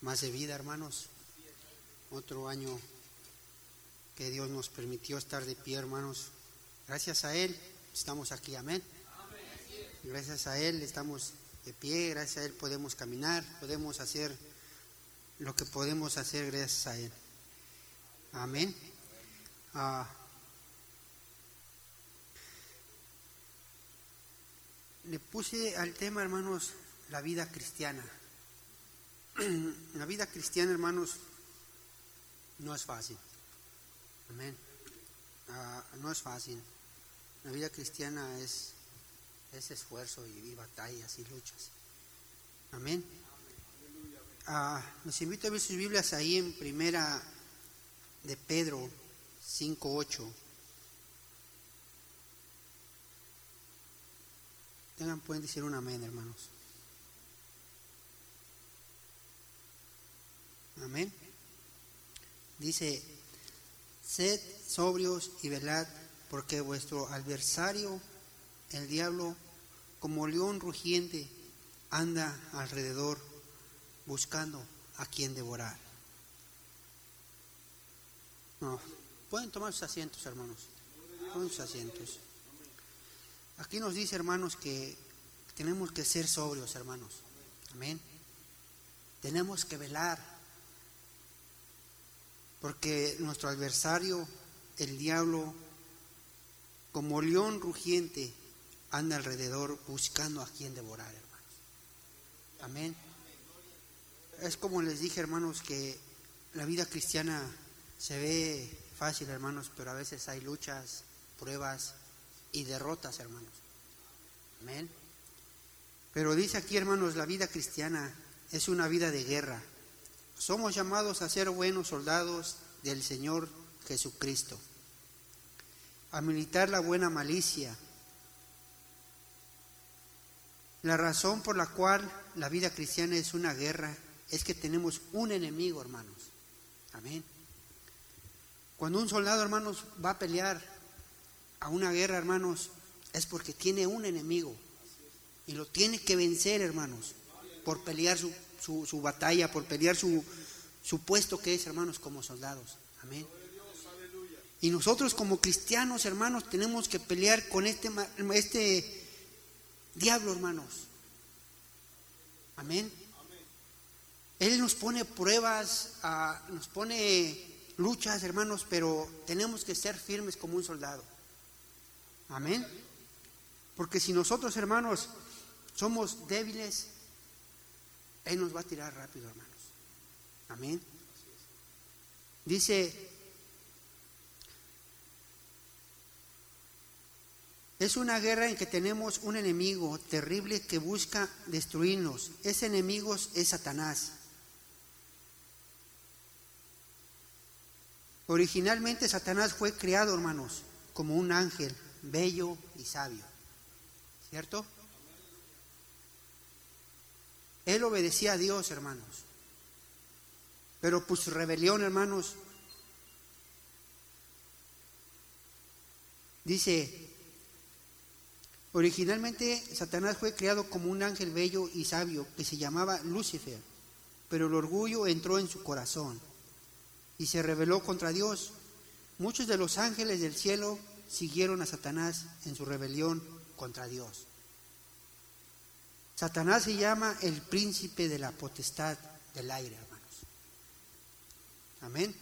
más de vida, hermanos. Otro año que Dios nos permitió estar de pie, hermanos. Gracias a Él estamos aquí, amén. Gracias a Él estamos de pie, gracias a Él podemos caminar, podemos hacer lo que podemos hacer gracias a Él. Amén. Ah, le puse al tema, hermanos, la vida cristiana. La vida cristiana, hermanos, no es fácil. Amén. Ah, no es fácil. La vida cristiana es, es esfuerzo y, batallas y luchas. Amén. Ah, los invito a ver sus Biblias ahí en primera de Pedro 5.8. Tengan, pueden decir un amén, hermanos. Amén. Dice, sed sobrios y velad, porque vuestro adversario, el diablo, como león rugiente, anda alrededor buscando a quien devorar. No, pueden tomar sus asientos, hermanos. Tomen sus asientos. Aquí nos dice, hermanos, que tenemos que ser sobrios, hermanos. Amén. Tenemos que velar porque nuestro adversario, el diablo, como león rugiente, anda alrededor buscando a quien devorar, hermanos. Amén. Es como les dije, hermanos, que la vida cristiana se ve fácil, hermanos, pero a veces hay luchas, pruebas y derrotas, hermanos. Amén. Pero dice aquí, hermanos, la vida cristiana es una vida de guerra. Somos llamados a ser buenos soldados del Señor Jesucristo, a militar la buena malicia. La razón por la cual la vida cristiana es una guerra es que tenemos un enemigo, hermanos. Amén. Cuando un soldado, hermanos, va a pelear a una guerra, hermanos, es porque tiene un enemigo y lo tiene que vencer, hermanos, por pelear su, su, batalla, por pelear su, su puesto que es, hermanos, como soldados. Amén. Y nosotros como cristianos, hermanos, tenemos que pelear con este, este diablo, hermanos. Amén. Él nos pone pruebas, ah, nos pone luchas, hermanos, pero tenemos que ser firmes como un soldado. Amén. Porque si nosotros, hermanos, somos débiles, él nos va a tirar rápido, hermanos. Amén. Dice, es una guerra en que tenemos un enemigo terrible que busca destruirnos. Ese enemigo es Satanás. Originalmente Satanás fue creado, hermanos, como un ángel bello y sabio. ¿Cierto? Él obedecía a Dios, hermanos. Pero pues su rebelión, hermanos, dice, originalmente Satanás fue creado como un ángel bello y sabio que se llamaba Lucifer, pero el orgullo entró en su corazón y se rebeló contra Dios. Muchos de los ángeles del cielo siguieron a Satanás en su rebelión contra Dios. Satanás se llama el príncipe de la potestad del aire, hermanos. Amén.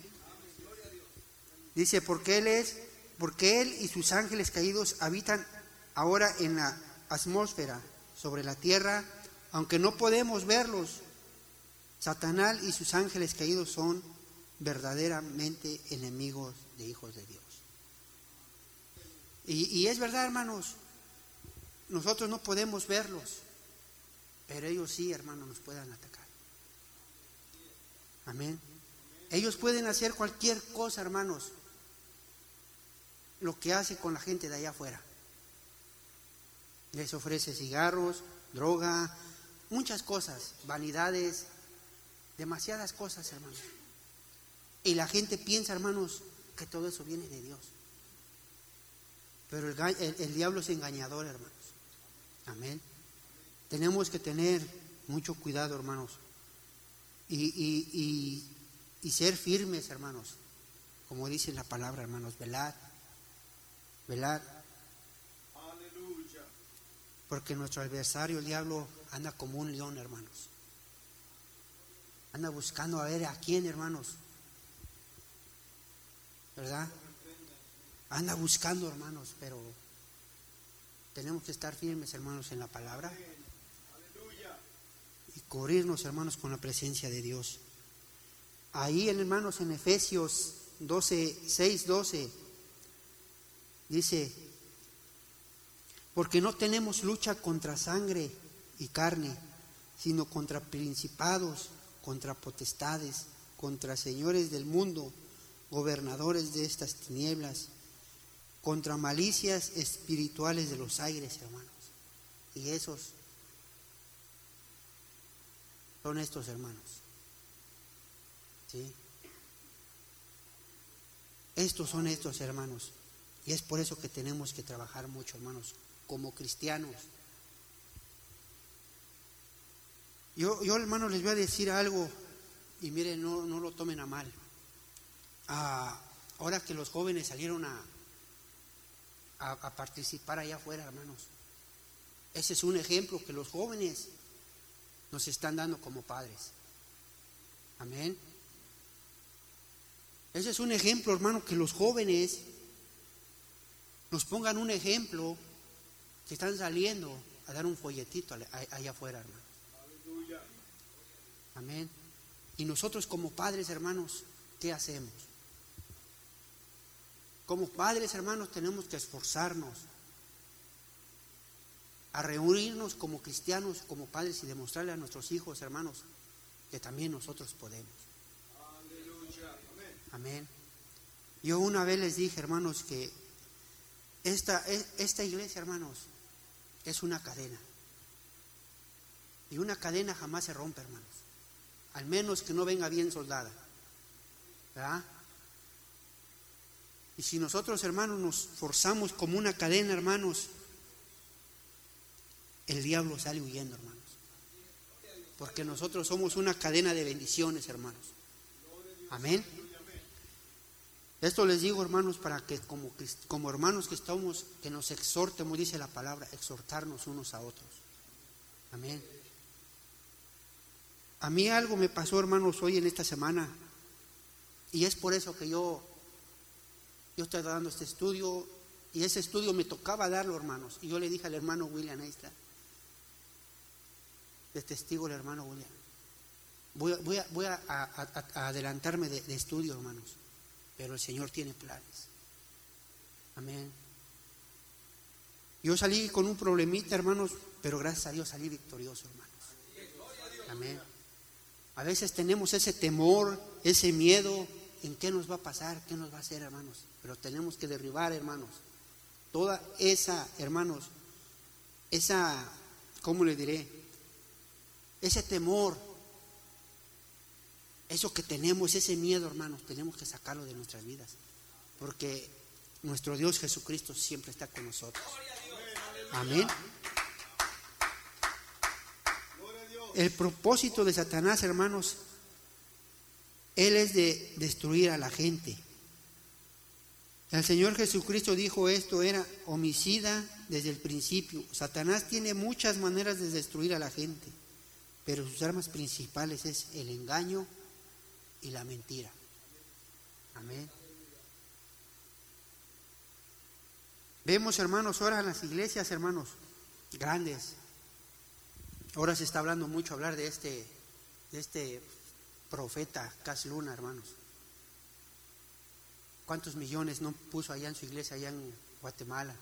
Dice, porque él es, porque él y sus ángeles caídos habitan ahora en la atmósfera, sobre la tierra, aunque no podemos verlos. Satanás y sus ángeles caídos son verdaderamente enemigos de hijos de Dios. Y, y es verdad, hermanos, nosotros no podemos verlos, pero ellos sí, hermanos, nos pueden atacar. Amén. Ellos pueden hacer cualquier cosa, hermanos, lo que hace con la gente de allá afuera. Les ofrece cigarros, droga, muchas cosas, vanidades, demasiadas cosas, hermanos. Y la gente piensa, hermanos, que todo eso viene de Dios. Pero el diablo es engañador, hermanos. Amén. Tenemos que tener mucho cuidado, hermanos. y, y, ser firmes, hermanos, como dice la palabra, hermanos, velar, velar. Porque nuestro adversario, el diablo, anda como un león, hermanos. Anda buscando a ver a quién, hermanos. ¿Verdad? Anda buscando, hermanos, pero tenemos que estar firmes, hermanos, en la palabra y cubrirnos, hermanos, con la presencia de Dios. Ahí, hermanos, en Efesios 12, 6, 12, dice, porque no tenemos lucha contra sangre y carne, sino contra principados, contra potestades, contra señores del mundo, gobernadores de estas tinieblas, contra malicias espirituales de los aires, hermanos. Y esos son estos hermanos. ¿Sí? Estos son estos hermanos. Y es por eso que tenemos que trabajar mucho, hermanos, como cristianos. Yo, yo hermanos, les voy a decir algo y miren, no, no lo tomen a mal. Ah, ahora que los jóvenes salieron a, a participar allá afuera, hermanos, ese es un ejemplo que los jóvenes nos están dando como padres. Amén. Ese es un ejemplo, hermano, que los jóvenes nos pongan un ejemplo que están saliendo a dar un folletito allá afuera, hermano. Amén. Y nosotros como padres, hermanos, ¿qué hacemos? Como padres, hermanos, tenemos que esforzarnos a reunirnos como cristianos, como padres y demostrarle a nuestros hijos, hermanos, que también nosotros podemos. Amén. Yo una vez les dije, hermanos, que esta, esta iglesia, hermanos, es una cadena. Y una cadena jamás se rompe, hermanos. Al menos que no venga bien soldada. ¿Verdad? Y si nosotros, hermanos, nos forzamos como una cadena, hermanos, el diablo sale huyendo, hermanos. Porque nosotros somos una cadena de bendiciones, hermanos. Amén. Esto les digo, hermanos, para que como, como hermanos que estamos, que nos exhortemos, dice la palabra, exhortarnos unos a otros. Amén. A mí algo me pasó, hermanos, hoy en esta semana. Y es por eso que yo, yo estoy dando este estudio. Y ese estudio me tocaba darlo, hermanos. Y yo le dije al hermano William, ahí está de testigo el hermano William. Voy, voy, a, adelantarme de, estudio, hermanos, pero el Señor tiene planes. Amén. Yo salí con un problemita, hermanos, pero gracias a Dios salí victorioso, hermanos. Amén. A veces tenemos ese temor, ese miedo en qué nos va a pasar, qué nos va a hacer, hermanos. Pero tenemos que derribar, hermanos, toda esa, hermanos, esa, ¿cómo le diré? Ese temor, eso que tenemos, ese miedo, hermanos, tenemos que sacarlo de nuestras vidas. Porque nuestro Dios Jesucristo siempre está con nosotros. Amén. El propósito de Satanás, hermanos, él es de destruir a la gente. El Señor Jesucristo dijo esto, era homicida desde el principio. Satanás tiene muchas maneras de destruir a la gente pero sus armas principales es el engaño y la mentira. Amén. Vemos, hermanos, ahora en las iglesias, hermanos, grandes. Ahora se está hablando mucho hablar de este, de este profeta Cas Luna, hermanos. ¿Cuántos millones no puso allá en su iglesia, allá en Guatemala?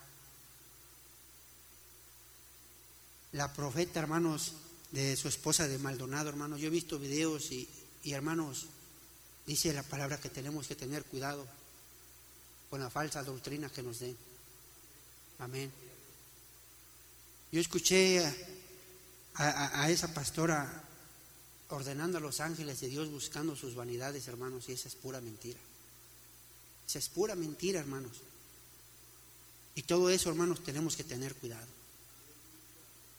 La profeta, hermanos, de su esposa de Maldonado, hermanos. Yo he visto videos y, hermanos, dice la palabra que tenemos que tener cuidado con la falsa doctrina que nos den. Amén. Yo escuché a, a, esa pastora ordenando a los ángeles de Dios buscando sus vanidades, hermanos, y esa es pura mentira. Esa es pura mentira, hermanos. Y todo eso, hermanos, tenemos que tener cuidado.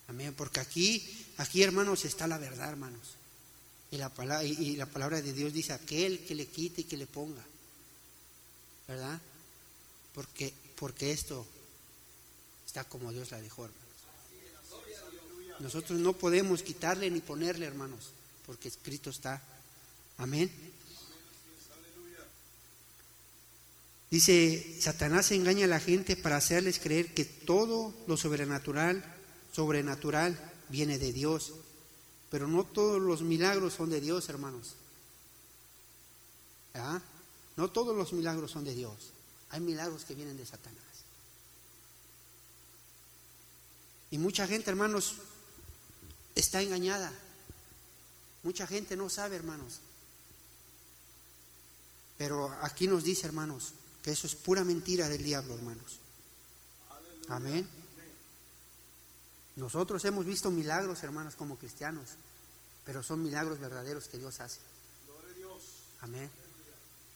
Amén. Porque aquí, aquí, hermanos, está la verdad, hermanos. Y la, palabra, y la palabra de Dios dice, aquel que le quite y que le ponga. ¿Verdad? Porque, porque esto está como Dios la dejó, hermanos. Nosotros no podemos quitarle ni ponerle, hermanos, porque escrito está. Amén. Dice, Satanás engaña a la gente para hacerles creer que todo lo sobrenatural, sobrenatural viene de Dios. Pero no todos los milagros son de Dios, hermanos. ¿Ah? No todos los milagros son de Dios. Hay milagros que vienen de Satanás. Y mucha gente, hermanos, está engañada. Mucha gente no sabe, hermanos. Pero aquí nos dice, hermanos, que eso es pura mentira del diablo, hermanos. Amén. Nosotros hemos visto milagros, hermanos, como cristianos, pero son milagros verdaderos que Dios hace. Amén.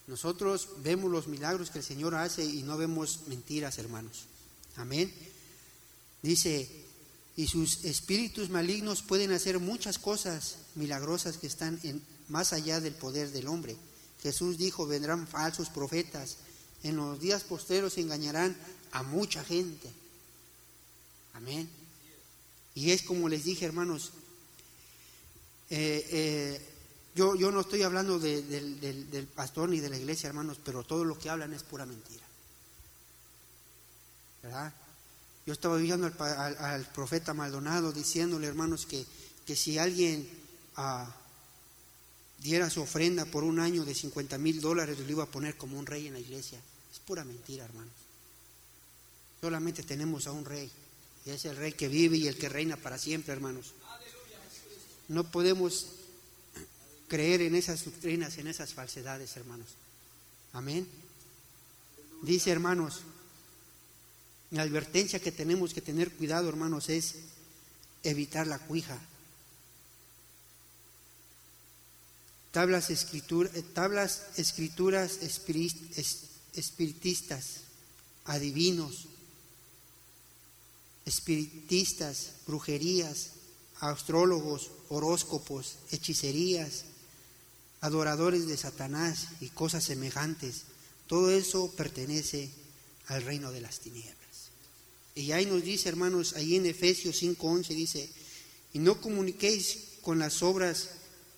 Nosotros vemos los milagros que el Señor hace y no vemos mentiras, hermanos. Amén. Dice, y sus espíritus malignos pueden hacer muchas cosas milagrosas que están en, más allá del poder del hombre. Jesús dijo, vendrán falsos profetas en los días posteros engañarán a mucha gente. Amén. Y es como les dije, hermanos, eh, eh, yo, yo, no estoy hablando del pastor ni de la iglesia, hermanos, pero todo lo que hablan es pura mentira. ¿Verdad? Yo estaba viendo al, profeta Maldonado diciéndole, hermanos, que, que si alguien ah, diera su ofrenda por un año de 50 mil dólares, lo iba a poner como un rey en la iglesia. Es pura mentira, hermanos. Solamente tenemos a un rey. Y es el rey que vive y el que reina para siempre, hermanos. No podemos creer en esas doctrinas, en esas falsedades, hermanos. Amén. Dice, hermanos, la advertencia que tenemos que tener cuidado, hermanos, es evitar la cuija. Tablas, escritura, tablas escrituras espiritistas, adivinos, espiritistas, brujerías, astrólogos, horóscopos, hechicerías, adoradores de Satanás y cosas semejantes. Todo eso pertenece al reino de las tinieblas. Y ahí nos dice, hermanos, ahí en Efesios 5:11 dice, y no comuniquéis con las obras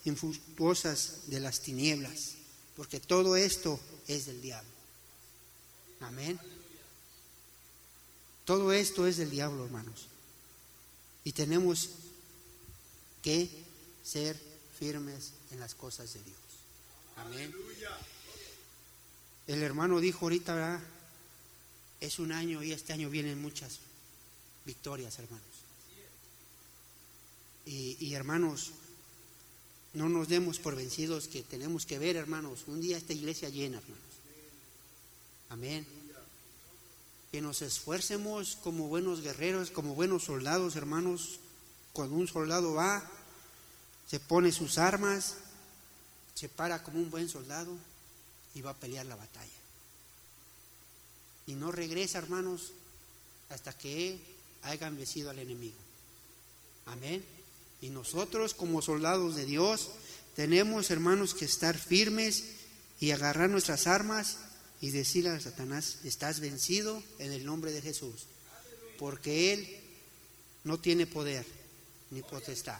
infructuosas de las tinieblas, porque todo esto es del diablo. Amén. Todo esto es del diablo, hermanos. Y tenemos que ser firmes en las cosas de Dios. Amén. El hermano dijo ahorita. Es un año y este año vienen muchas victorias, hermanos. Y, hermanos, no nos demos por vencidos que tenemos que ver, hermanos, un día esta iglesia llena, hermanos. Amén. Que nos esfuercemos como buenos guerreros, como buenos soldados, hermanos. Cuando un soldado va, se pone sus armas, se para como un buen soldado y va a pelear la batalla. Y no regresa, hermanos, hasta que hayan vencido al enemigo. Amén. Y nosotros como soldados de Dios tenemos, hermanos, que estar firmes y agarrar nuestras armas y decirle a Satanás, estás vencido en el nombre de Jesús, porque Él no tiene poder ni potestad,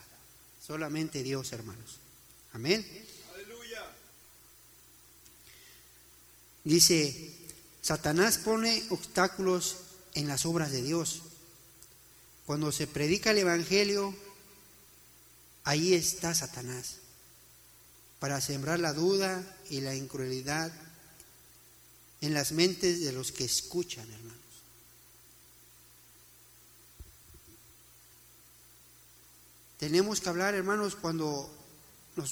solamente Dios, hermanos. Amén. Dice, Satanás pone obstáculos en las obras de Dios. Cuando se predica el Evangelio, ahí está Satanás, para sembrar la duda y la incredulidad en las mentes de los que escuchan, hermanos. Tenemos que hablar, hermanos, cuando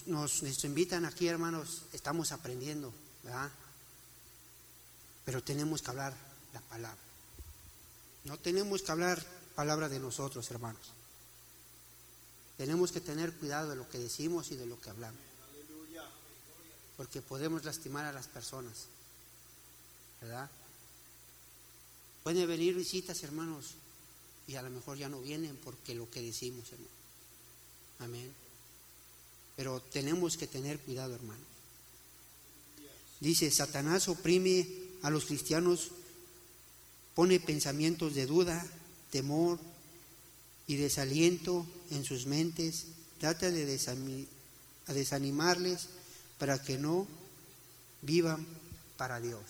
nos, invitan aquí, hermanos, estamos aprendiendo, ¿verdad? Pero tenemos que hablar la palabra. No tenemos que hablar palabra de nosotros, hermanos. Tenemos que tener cuidado de lo que decimos y de lo que hablamos. Porque podemos lastimar a las personas. ¿Verdad? Pueden venir visitas, hermanos, y a lo mejor ya no vienen porque lo que decimos, hermano. Amén. Pero tenemos que tener cuidado, hermano. Dice, Satanás oprime a los cristianos, pone pensamientos de duda, temor y desaliento en sus mentes, trata de desanimarles para que no vivan para Dios.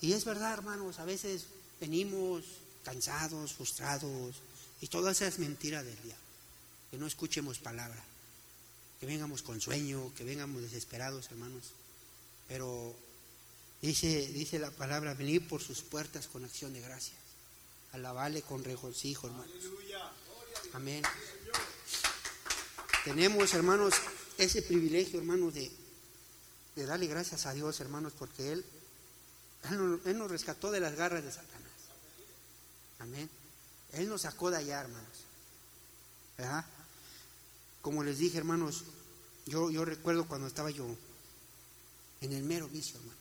Y es verdad, hermanos, a veces venimos cansados, frustrados, y todas esas mentiras del diablo. Que no escuchemos palabra, que vengamos con sueño, que vengamos desesperados, hermanos. Pero dice, dice la palabra, venir por sus puertas con acción de gracias. Alabale con regocijo, hermanos. Amén. Tenemos, hermanos, ese privilegio, hermanos, de, de darle gracias a Dios, hermanos, porque Él, Él nos rescató de las garras de Satanás. Amén. Él nos sacó de allá, hermanos. ¿Verdad? Como les dije, hermanos, yo, yo recuerdo cuando estaba yo en el mero vicio, hermanos.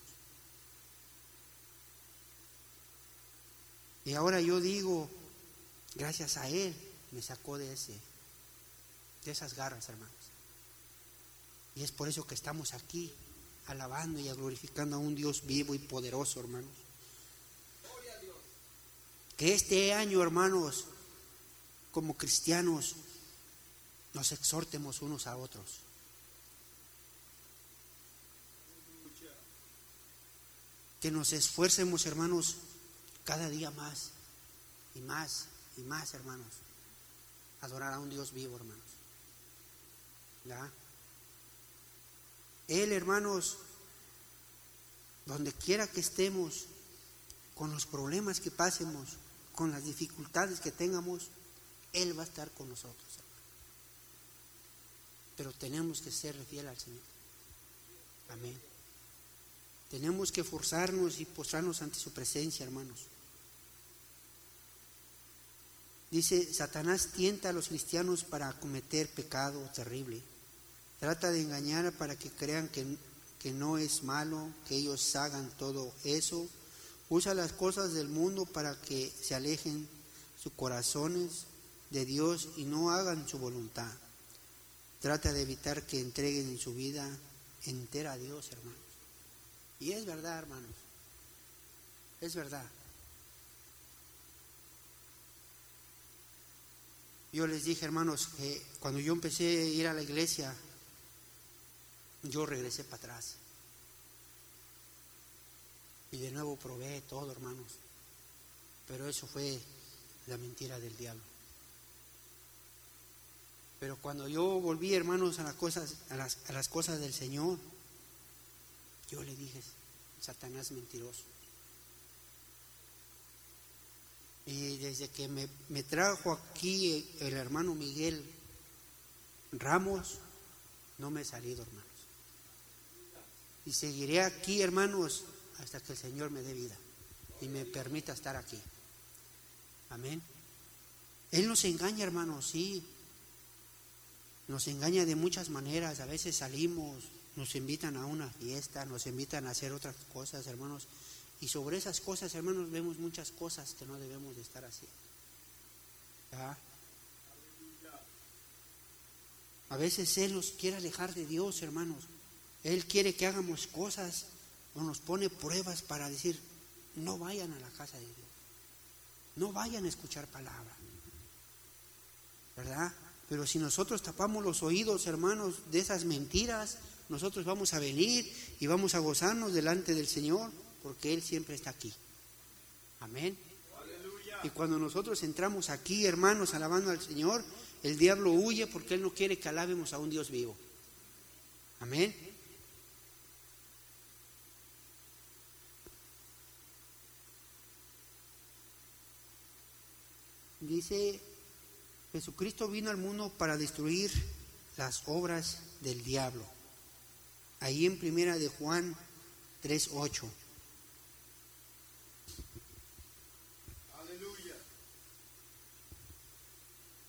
Y ahora yo digo, gracias a Él me sacó de ese, de esas garras, hermanos. Y es por eso que estamos aquí, alabando y glorificando a un Dios vivo y poderoso, hermanos. Que este año, hermanos, como cristianos, nos exhortemos unos a otros. Que nos esfuercemos, hermanos, cada día más y más y más, hermanos. Adorar a un Dios vivo, hermanos. ¿Ya? Él, hermanos, donde quiera que estemos, con los problemas que pasemos, con las dificultades que tengamos, Él va a estar con nosotros. Pero tenemos que ser fieles al Señor. Amén. Tenemos que forzarnos y postrarnos ante su presencia, hermanos. Dice, Satanás tienta a los cristianos para cometer pecado terrible. Trata de engañar para que crean que, que no es malo, que ellos hagan todo eso Usa las cosas del mundo para que se alejen sus corazones de Dios y no hagan su voluntad. Trata de evitar que entreguen su vida entera a Dios, hermanos. Y es verdad, hermanos. Es verdad. Yo les dije, hermanos, que cuando yo empecé a ir a la iglesia, yo regresé para atrás. Y de nuevo probé todo, hermanos. Pero eso fue la mentira del diablo. Pero cuando yo volví, hermanos, a las cosas, a las, cosas del Señor, yo le dije, Satanás mentiroso. Y desde que me, me, trajo aquí el hermano Miguel Ramos, no me he salido, hermanos. Y seguiré aquí, hermanos, hasta que el Señor me dé vida y me permita estar aquí. Amén. Él nos engaña, hermanos, sí. Nos engaña de muchas maneras. A veces salimos, nos invitan a una fiesta, nos invitan a hacer otras cosas, hermanos. Y sobre esas cosas, hermanos, vemos muchas cosas que no debemos de estar así. A veces Él nos quiere alejar de Dios, hermanos. Él quiere que hagamos cosas o nos pone pruebas para decir, no vayan a la casa de Dios, no vayan a escuchar palabra, ¿verdad? Pero si nosotros tapamos los oídos, hermanos, de esas mentiras, nosotros vamos a venir y vamos a gozarnos delante del Señor, porque Él siempre está aquí. Amén. Y cuando nosotros entramos aquí, hermanos, alabando al Señor, el diablo huye porque Él no quiere que alabemos a un Dios vivo. Amén. Dice, Jesucristo vino al mundo para destruir las obras del diablo. Ahí en primera de Juan 3.8. Aleluya.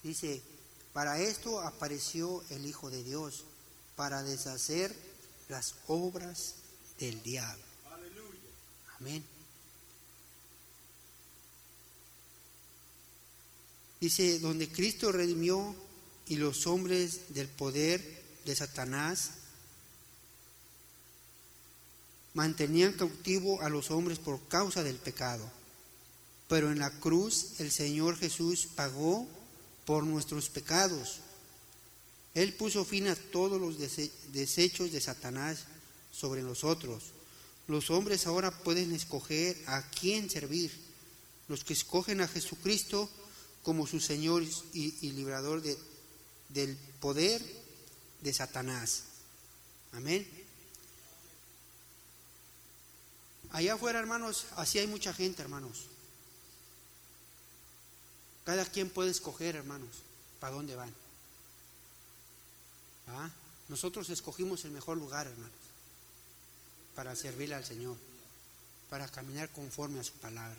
Dice, para esto apareció el Hijo de Dios, para deshacer las obras del diablo. Aleluya. Amén. Dice, donde Cristo redimió y los hombres del poder de Satanás mantenían cautivo a los hombres por causa del pecado. Pero en la cruz el Señor Jesús pagó por nuestros pecados. Él puso fin a todos los desechos de Satanás sobre nosotros. Los hombres ahora pueden escoger a quién servir. Los que escogen a Jesucristo como su Señor y, librador de, del poder de Satanás. Amén. Allá afuera, hermanos, así hay mucha gente, hermanos. Cada quien puede escoger, hermanos, para dónde van. ¿Ah? Nosotros escogimos el mejor lugar, hermanos, para servirle al Señor, para caminar conforme a su palabra,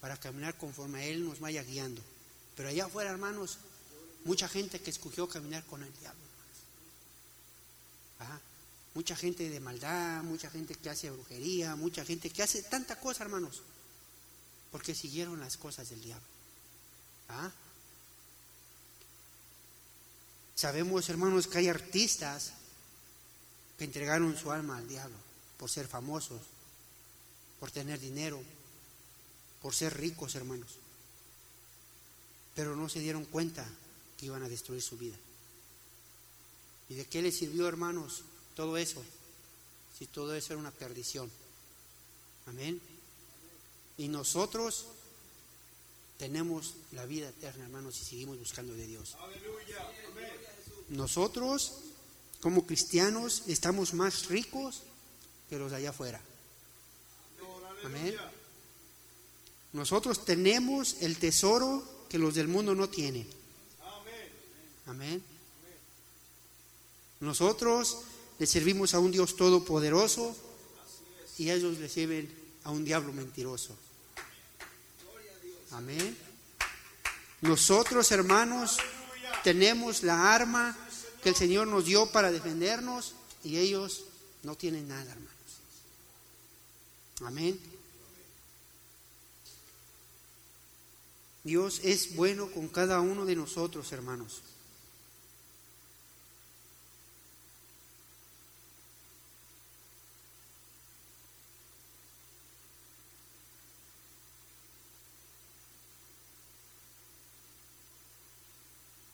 para caminar conforme a Él nos vaya guiando. Pero allá afuera, hermanos, mucha gente que escogió caminar con el diablo. Mucha gente de maldad, mucha gente que hace brujería, mucha gente que hace tanta cosa, hermanos, porque siguieron las cosas del diablo. Sabemos, hermanos, que hay artistas que entregaron su alma al diablo por ser famosos, por tener dinero, por ser ricos, hermanos. Pero no se dieron cuenta que iban a destruir su vida. ¿Y de qué les sirvió, hermanos, todo eso, si todo eso era una perdición. Amén. Y nosotros tenemos la vida eterna, hermanos, y seguimos buscando de Dios. Nosotros, como cristianos, estamos más ricos que los de allá afuera. Amén. Nosotros tenemos el tesoro que los del mundo no tienen. Amén. Nosotros le servimos a un Dios todopoderoso y ellos le sirven a un diablo mentiroso. Amén. Nosotros, hermanos, tenemos la arma que el Señor nos dio para defendernos y ellos no tienen nada, hermanos. Amén. Dios es bueno con cada uno de nosotros, hermanos.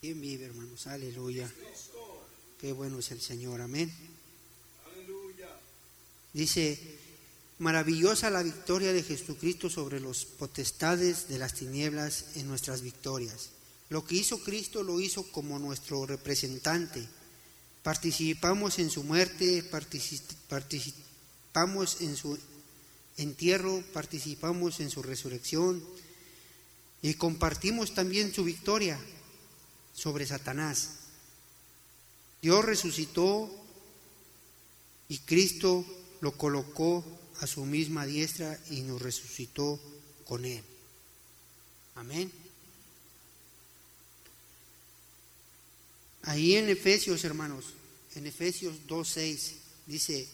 ¿Quién vive, hermanos? Aleluya. Qué bueno es el Señor. Amén. Dice, maravillosa la victoria de Jesucristo sobre los potestades de las tinieblas en nuestras victorias. Lo que hizo Cristo lo hizo como nuestro representante. Participamos en su muerte, participamos en su entierro, participamos en su resurrección y compartimos también su victoria sobre Satanás. Dios resucitó y Cristo lo colocó a su misma diestra y nos resucitó con él. Amén. Ahí en Efesios, hermanos, en Efesios 2.6 dice,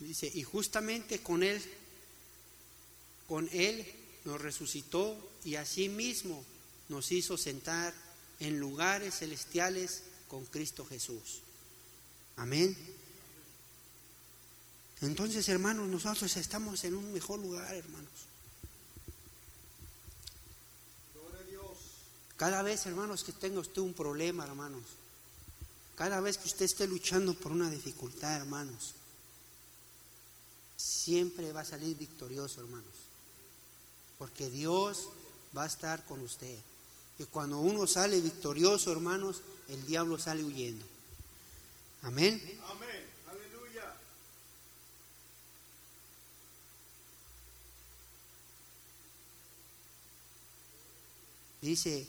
Dice, y justamente con Él, con Él nos resucitó y mismo nos hizo sentar en lugares celestiales con Cristo Jesús. Amén. Entonces, hermanos, nosotros estamos en un mejor lugar, hermanos. Cada vez, hermanos, que tenga usted un problema, hermanos. Cada vez que usted esté luchando por una dificultad, hermanos siempre va a salir victorioso, hermanos. Porque Dios va a estar con usted. Y cuando uno sale victorioso, hermanos, el diablo sale huyendo. Amén. Amén. Aleluya. Dice,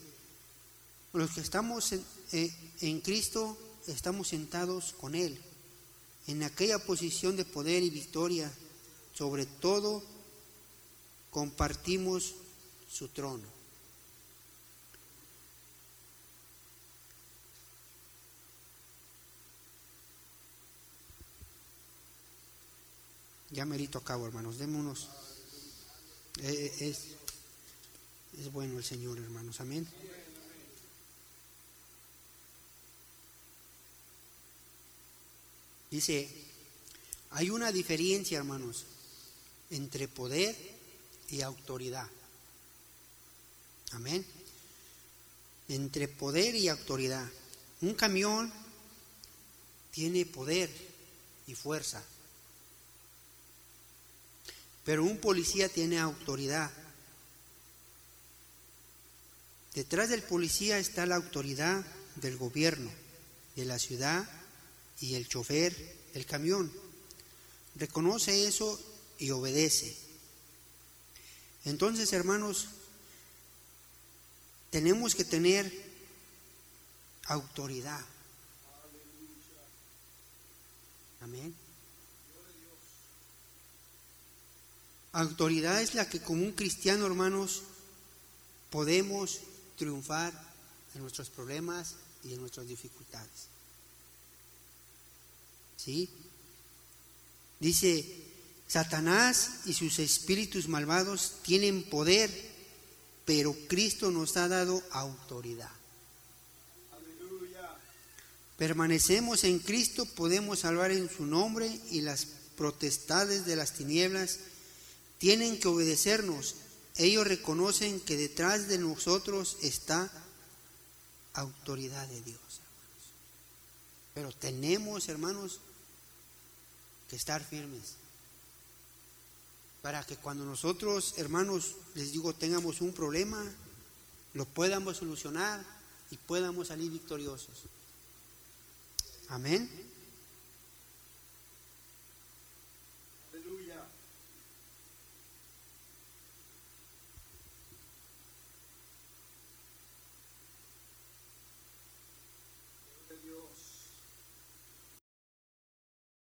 los que estamos en, eh, en Cristo, estamos sentados con Él, en aquella posición de poder y victoria sobre todo compartimos su trono. Ya merito acabo, hermanos. Deme unos. Eh, eh, es, es bueno el Señor, hermanos. Amén. Dice, hay una diferencia, hermanos, entre poder y autoridad. Amén. Entre poder y autoridad. Un camión tiene poder y fuerza. Pero un policía tiene autoridad. Detrás del policía está la autoridad del gobierno, de la ciudad y el chofer, el camión. Reconoce eso y obedece. Entonces, hermanos, tenemos que tener autoridad. Amén. Autoridad es la que como un cristiano, hermanos, podemos triunfar en nuestros problemas y en nuestras dificultades. ¿Sí? Dice, Satanás y sus espíritus malvados tienen poder, pero Cristo nos ha dado autoridad. Permanecemos en Cristo, podemos salvar en su nombre y las protestades de las tinieblas tienen que obedecernos. Ellos reconocen que detrás de nosotros está autoridad de Dios. Pero tenemos, hermanos, que estar firmes. Para que cuando nosotros, hermanos, les digo, tengamos un problema, lo podamos solucionar y podamos salir victoriosos. Amén.